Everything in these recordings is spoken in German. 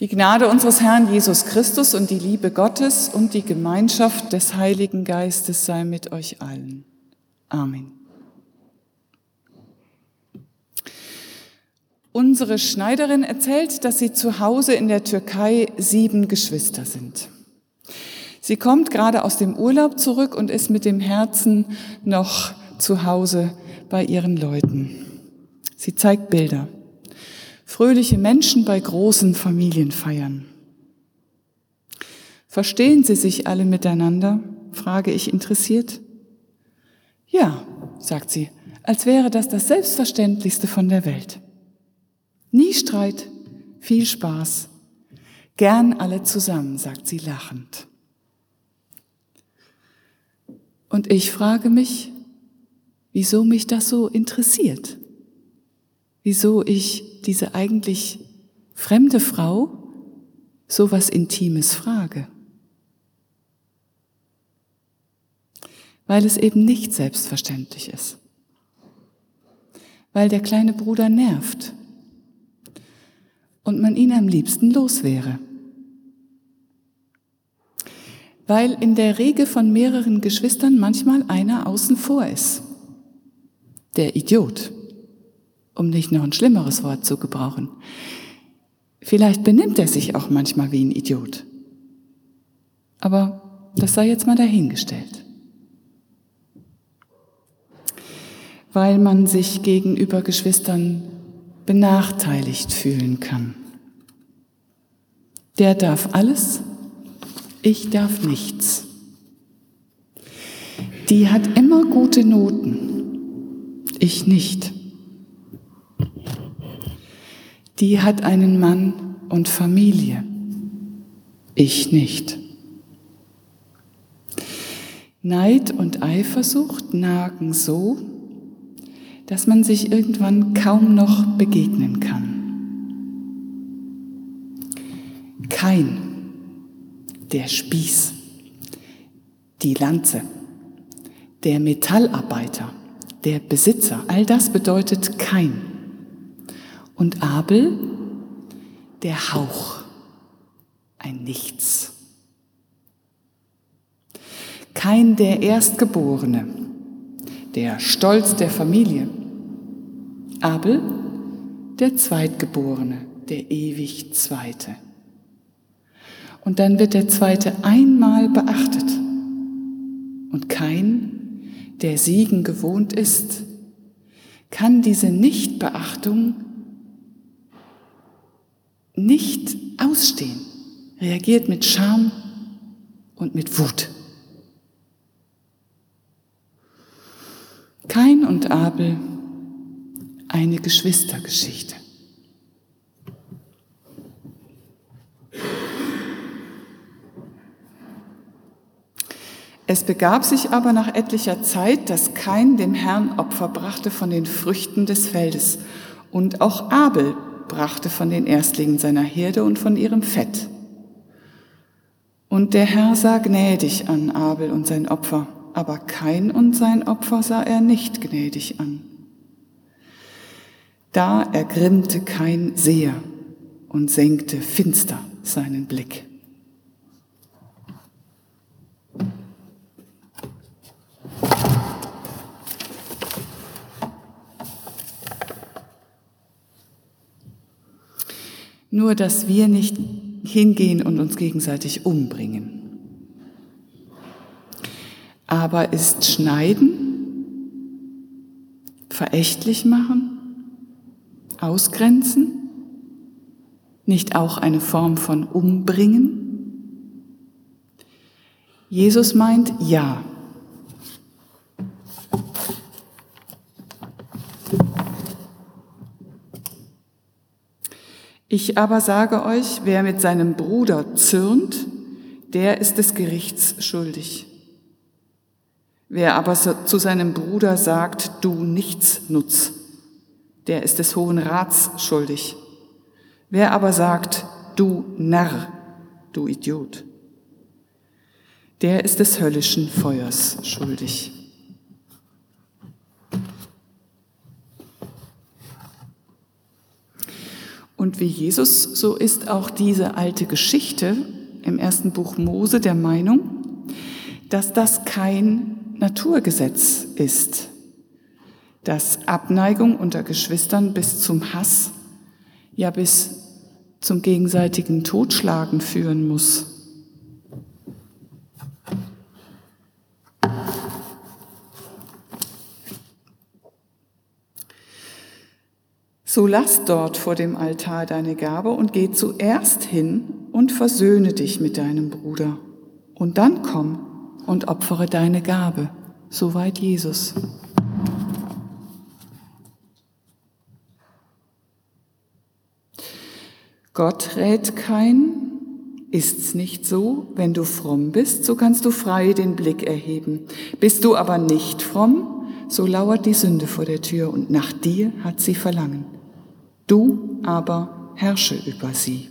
Die Gnade unseres Herrn Jesus Christus und die Liebe Gottes und die Gemeinschaft des Heiligen Geistes sei mit euch allen. Amen. Unsere Schneiderin erzählt, dass sie zu Hause in der Türkei sieben Geschwister sind. Sie kommt gerade aus dem Urlaub zurück und ist mit dem Herzen noch zu Hause bei ihren Leuten. Sie zeigt Bilder. Fröhliche Menschen bei großen Familienfeiern. Verstehen Sie sich alle miteinander? frage ich interessiert. Ja, sagt sie, als wäre das das Selbstverständlichste von der Welt. Nie Streit, viel Spaß. Gern alle zusammen, sagt sie lachend. Und ich frage mich, wieso mich das so interessiert wieso ich diese eigentlich fremde Frau so was Intimes frage. Weil es eben nicht selbstverständlich ist. Weil der kleine Bruder nervt und man ihn am liebsten los wäre. Weil in der Regel von mehreren Geschwistern manchmal einer außen vor ist. Der Idiot um nicht noch ein schlimmeres Wort zu gebrauchen. Vielleicht benimmt er sich auch manchmal wie ein Idiot. Aber das sei jetzt mal dahingestellt. Weil man sich gegenüber Geschwistern benachteiligt fühlen kann. Der darf alles, ich darf nichts. Die hat immer gute Noten, ich nicht die hat einen Mann und Familie. Ich nicht. Neid und Eifersucht nagen so, dass man sich irgendwann kaum noch begegnen kann. Kein, der Spieß, die Lanze, der Metallarbeiter, der Besitzer, all das bedeutet kein. Und Abel, der Hauch, ein Nichts. Kein der Erstgeborene, der Stolz der Familie. Abel, der Zweitgeborene, der ewig Zweite. Und dann wird der Zweite einmal beachtet und kein, der Siegen gewohnt ist, kann diese Nichtbeachtung nicht ausstehen, reagiert mit Scham und mit Wut. Kain und Abel, eine Geschwistergeschichte. Es begab sich aber nach etlicher Zeit, dass Kain dem Herrn Opfer brachte von den Früchten des Feldes und auch Abel brachte von den Erstlingen seiner Herde und von ihrem Fett. Und der Herr sah gnädig an Abel und sein Opfer, aber Kain und sein Opfer sah er nicht gnädig an. Da ergrimmte Kain sehr und senkte finster seinen Blick. Nur, dass wir nicht hingehen und uns gegenseitig umbringen. Aber ist Schneiden, verächtlich machen, ausgrenzen nicht auch eine Form von Umbringen? Jesus meint ja. Ich aber sage euch, wer mit seinem Bruder zürnt, der ist des Gerichts schuldig. Wer aber zu seinem Bruder sagt, du nichts nutz, der ist des Hohen Rats schuldig. Wer aber sagt, du Narr, du Idiot, der ist des höllischen Feuers schuldig. Und wie Jesus, so ist auch diese alte Geschichte im ersten Buch Mose der Meinung, dass das kein Naturgesetz ist, dass Abneigung unter Geschwistern bis zum Hass, ja bis zum gegenseitigen Totschlagen führen muss. So lass dort vor dem Altar deine Gabe und geh zuerst hin und versöhne dich mit deinem Bruder. Und dann komm und opfere deine Gabe. Soweit Jesus. Gott rät kein, ist's nicht so? Wenn du fromm bist, so kannst du frei den Blick erheben. Bist du aber nicht fromm, so lauert die Sünde vor der Tür und nach dir hat sie Verlangen du aber herrsche über sie.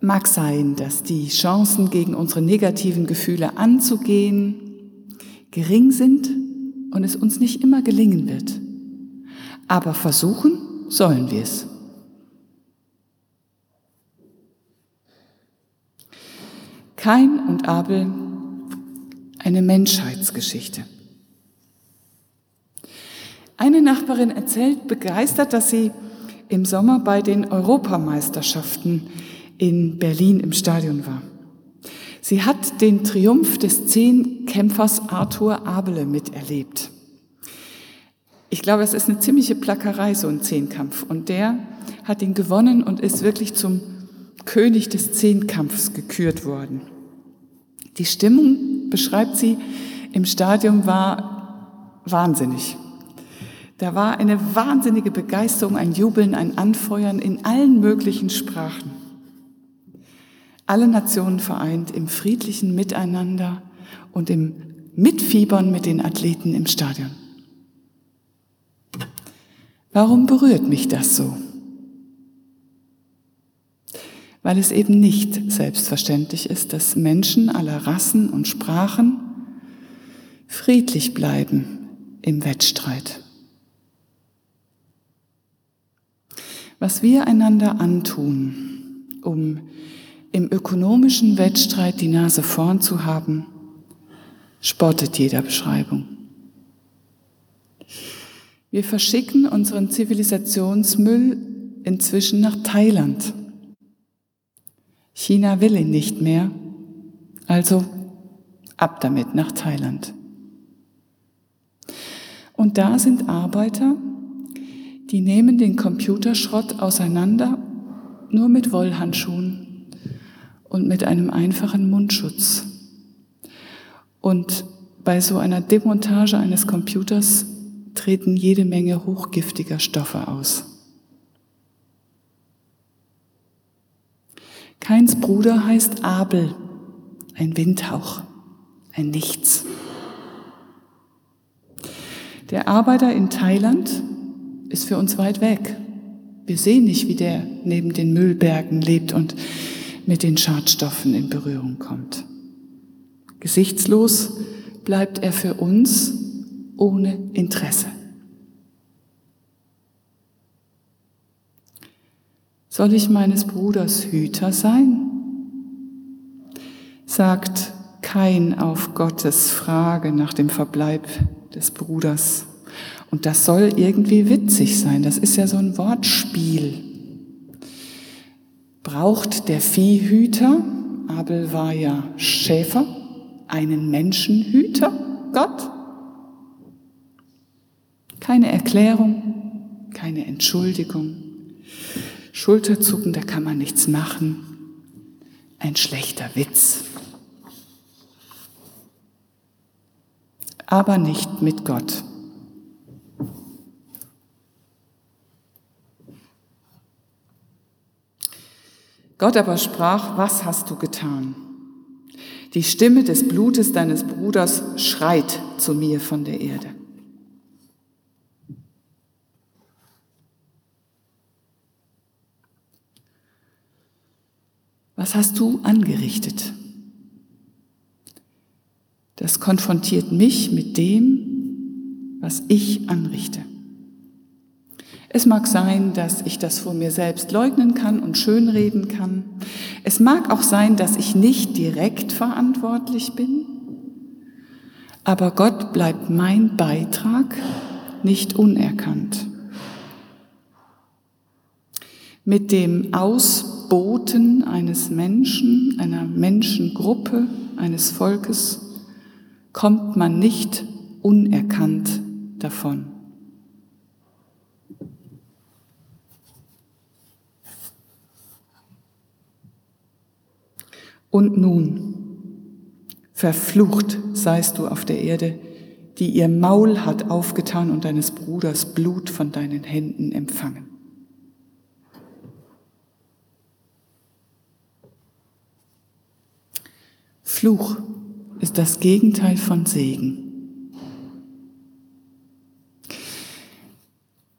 Mag sein, dass die Chancen gegen unsere negativen Gefühle anzugehen gering sind und es uns nicht immer gelingen wird. Aber versuchen sollen wir es. Kain und Abel, eine Menschheitsgeschichte. Eine Nachbarin erzählt begeistert, dass sie im Sommer bei den Europameisterschaften in Berlin im Stadion war. Sie hat den Triumph des Zehnkämpfers Arthur Abele miterlebt. Ich glaube, es ist eine ziemliche Plackerei, so ein Zehnkampf. Und der hat ihn gewonnen und ist wirklich zum König des Zehnkampfs gekürt worden. Die Stimmung, beschreibt sie, im Stadion war wahnsinnig. Da war eine wahnsinnige Begeisterung, ein Jubeln, ein Anfeuern in allen möglichen Sprachen. Alle Nationen vereint im friedlichen Miteinander und im Mitfiebern mit den Athleten im Stadion. Warum berührt mich das so? Weil es eben nicht selbstverständlich ist, dass Menschen aller Rassen und Sprachen friedlich bleiben im Wettstreit. Was wir einander antun, um im ökonomischen Wettstreit die Nase vorn zu haben, spottet jeder Beschreibung. Wir verschicken unseren Zivilisationsmüll inzwischen nach Thailand. China will ihn nicht mehr, also ab damit nach Thailand. Und da sind Arbeiter, die nehmen den Computerschrott auseinander, nur mit Wollhandschuhen und mit einem einfachen Mundschutz. Und bei so einer Demontage eines Computers treten jede Menge hochgiftiger Stoffe aus. Keins Bruder heißt Abel, ein Windhauch, ein Nichts. Der Arbeiter in Thailand ist für uns weit weg. Wir sehen nicht, wie der neben den Müllbergen lebt und mit den Schadstoffen in Berührung kommt. Gesichtslos bleibt er für uns ohne Interesse. Soll ich meines Bruders Hüter sein? Sagt kein auf Gottes Frage nach dem Verbleib des Bruders. Und das soll irgendwie witzig sein. Das ist ja so ein Wortspiel. Braucht der Viehhüter, Abel war ja Schäfer, einen Menschenhüter, Gott? Keine Erklärung, keine Entschuldigung. Schulterzucken, da kann man nichts machen. Ein schlechter Witz. Aber nicht mit Gott. Gott aber sprach, was hast du getan? Die Stimme des Blutes deines Bruders schreit zu mir von der Erde. Was hast du angerichtet? Das konfrontiert mich mit dem, was ich anrichte. Es mag sein, dass ich das vor mir selbst leugnen kann und schönreden kann. Es mag auch sein, dass ich nicht direkt verantwortlich bin. Aber Gott bleibt mein Beitrag nicht unerkannt. Mit dem Ausboten eines Menschen, einer Menschengruppe, eines Volkes kommt man nicht unerkannt davon. Und nun, verflucht seist du auf der Erde, die ihr Maul hat aufgetan und deines Bruders Blut von deinen Händen empfangen. Fluch ist das Gegenteil von Segen.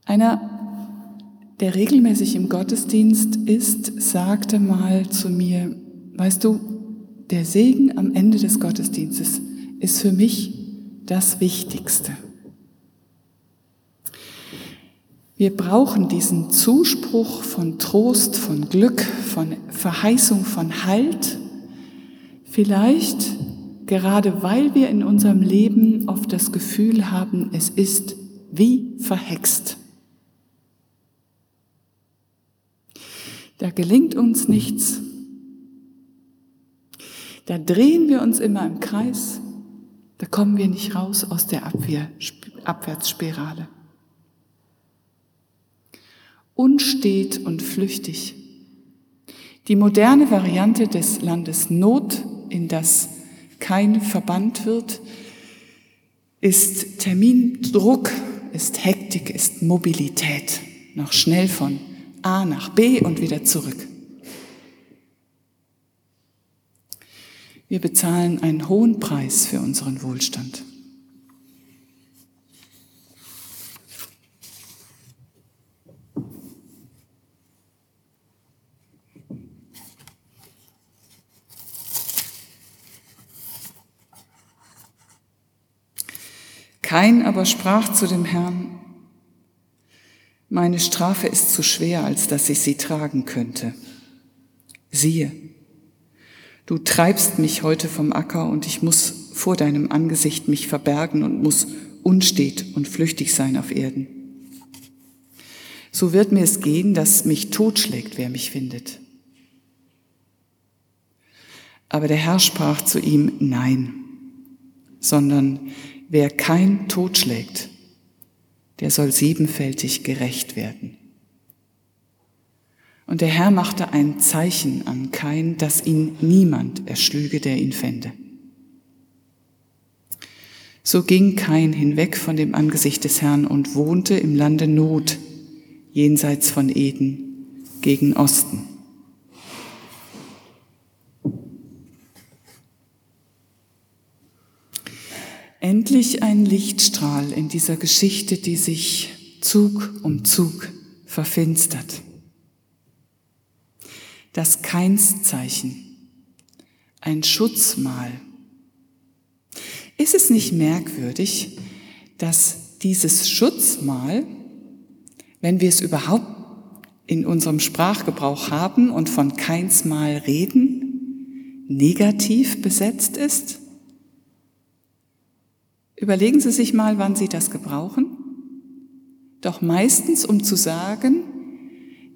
Einer, der regelmäßig im Gottesdienst ist, sagte mal zu mir, Weißt du, der Segen am Ende des Gottesdienstes ist für mich das Wichtigste. Wir brauchen diesen Zuspruch von Trost, von Glück, von Verheißung, von Halt. Vielleicht gerade weil wir in unserem Leben oft das Gefühl haben, es ist wie verhext. Da gelingt uns nichts, da drehen wir uns immer im Kreis, da kommen wir nicht raus aus der Abwehr, Abwärtsspirale. Unstet und flüchtig. Die moderne Variante des Landes Not, in das kein verbannt wird, ist Termindruck, ist Hektik, ist Mobilität. Noch schnell von A nach B und wieder zurück. Wir bezahlen einen hohen Preis für unseren Wohlstand. Kein aber sprach zu dem Herrn, meine Strafe ist zu schwer, als dass ich sie tragen könnte. Siehe, Du treibst mich heute vom Acker und ich muss vor deinem Angesicht mich verbergen und muss unstet und flüchtig sein auf Erden. So wird mir es gehen, dass mich totschlägt, wer mich findet. Aber der Herr sprach zu ihm, nein, sondern wer kein totschlägt, der soll siebenfältig gerecht werden. Und der Herr machte ein Zeichen an Kain, dass ihn niemand erschlüge, der ihn fände. So ging Kain hinweg von dem Angesicht des Herrn und wohnte im Lande Not, jenseits von Eden, gegen Osten. Endlich ein Lichtstrahl in dieser Geschichte, die sich Zug um Zug verfinstert das Keinszeichen, ein Schutzmal. Ist es nicht merkwürdig, dass dieses Schutzmal, wenn wir es überhaupt in unserem Sprachgebrauch haben und von Keinsmal reden, negativ besetzt ist? Überlegen Sie sich mal, wann Sie das gebrauchen. Doch meistens, um zu sagen,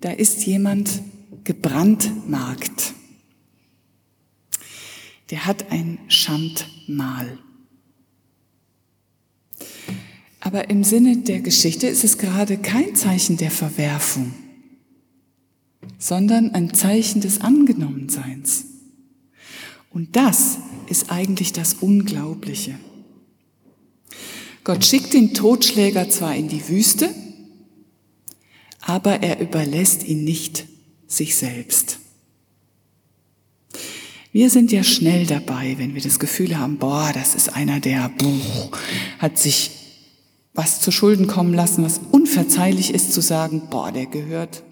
da ist jemand gebrandmarkt. Der hat ein Schandmal. Aber im Sinne der Geschichte ist es gerade kein Zeichen der Verwerfung, sondern ein Zeichen des Angenommenseins. Und das ist eigentlich das Unglaubliche. Gott schickt den Totschläger zwar in die Wüste, aber er überlässt ihn nicht sich selbst. Wir sind ja schnell dabei, wenn wir das Gefühl haben, boah, das ist einer, der boah, hat sich was zu Schulden kommen lassen, was unverzeihlich ist, zu sagen, boah, der gehört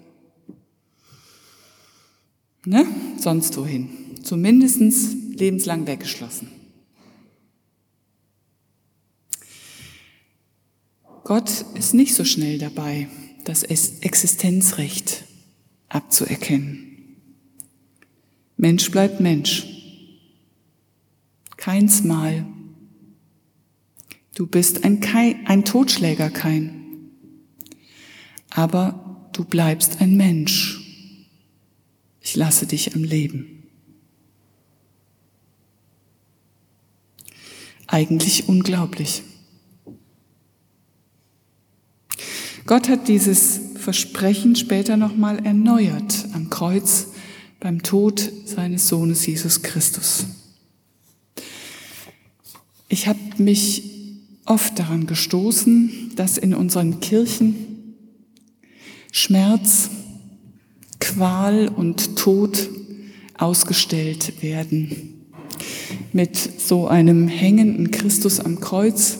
ne, sonst wohin. Zumindest lebenslang weggeschlossen. Gott ist nicht so schnell dabei, das Existenzrecht abzuerkennen. Mensch bleibt Mensch. Keins Mal. Du bist ein, Kein, ein Totschläger, kein. Aber du bleibst ein Mensch. Ich lasse dich am Leben. Eigentlich unglaublich. Gott hat dieses Versprechen später nochmal erneuert am Kreuz beim Tod seines Sohnes Jesus Christus. Ich habe mich oft daran gestoßen, dass in unseren Kirchen Schmerz, Qual und Tod ausgestellt werden. Mit so einem hängenden Christus am Kreuz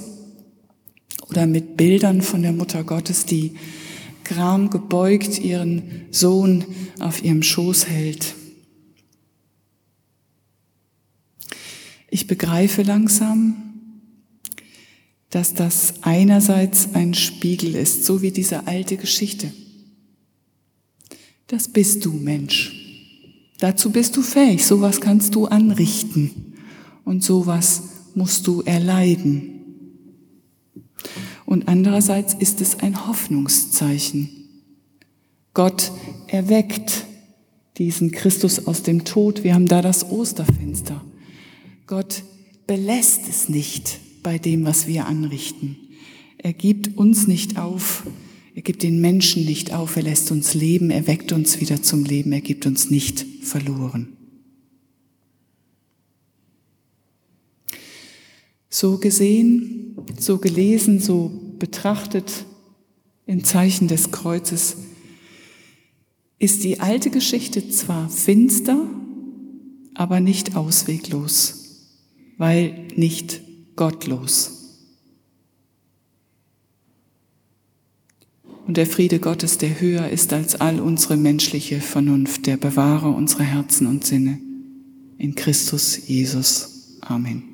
oder mit Bildern von der Mutter Gottes, die Gram gebeugt ihren Sohn auf ihrem Schoß hält. Ich begreife langsam, dass das einerseits ein Spiegel ist, so wie diese alte Geschichte. Das bist du, Mensch. Dazu bist du fähig, sowas kannst du anrichten und sowas musst du erleiden. Und andererseits ist es ein Hoffnungszeichen. Gott erweckt diesen Christus aus dem Tod. Wir haben da das Osterfenster. Gott belässt es nicht bei dem, was wir anrichten. Er gibt uns nicht auf. Er gibt den Menschen nicht auf. Er lässt uns leben. Er weckt uns wieder zum Leben. Er gibt uns nicht verloren. So gesehen, so gelesen, so betrachtet im Zeichen des Kreuzes, ist die alte Geschichte zwar finster, aber nicht ausweglos, weil nicht gottlos. Und der Friede Gottes, der höher ist als all unsere menschliche Vernunft, der bewahre unsere Herzen und Sinne in Christus Jesus. Amen.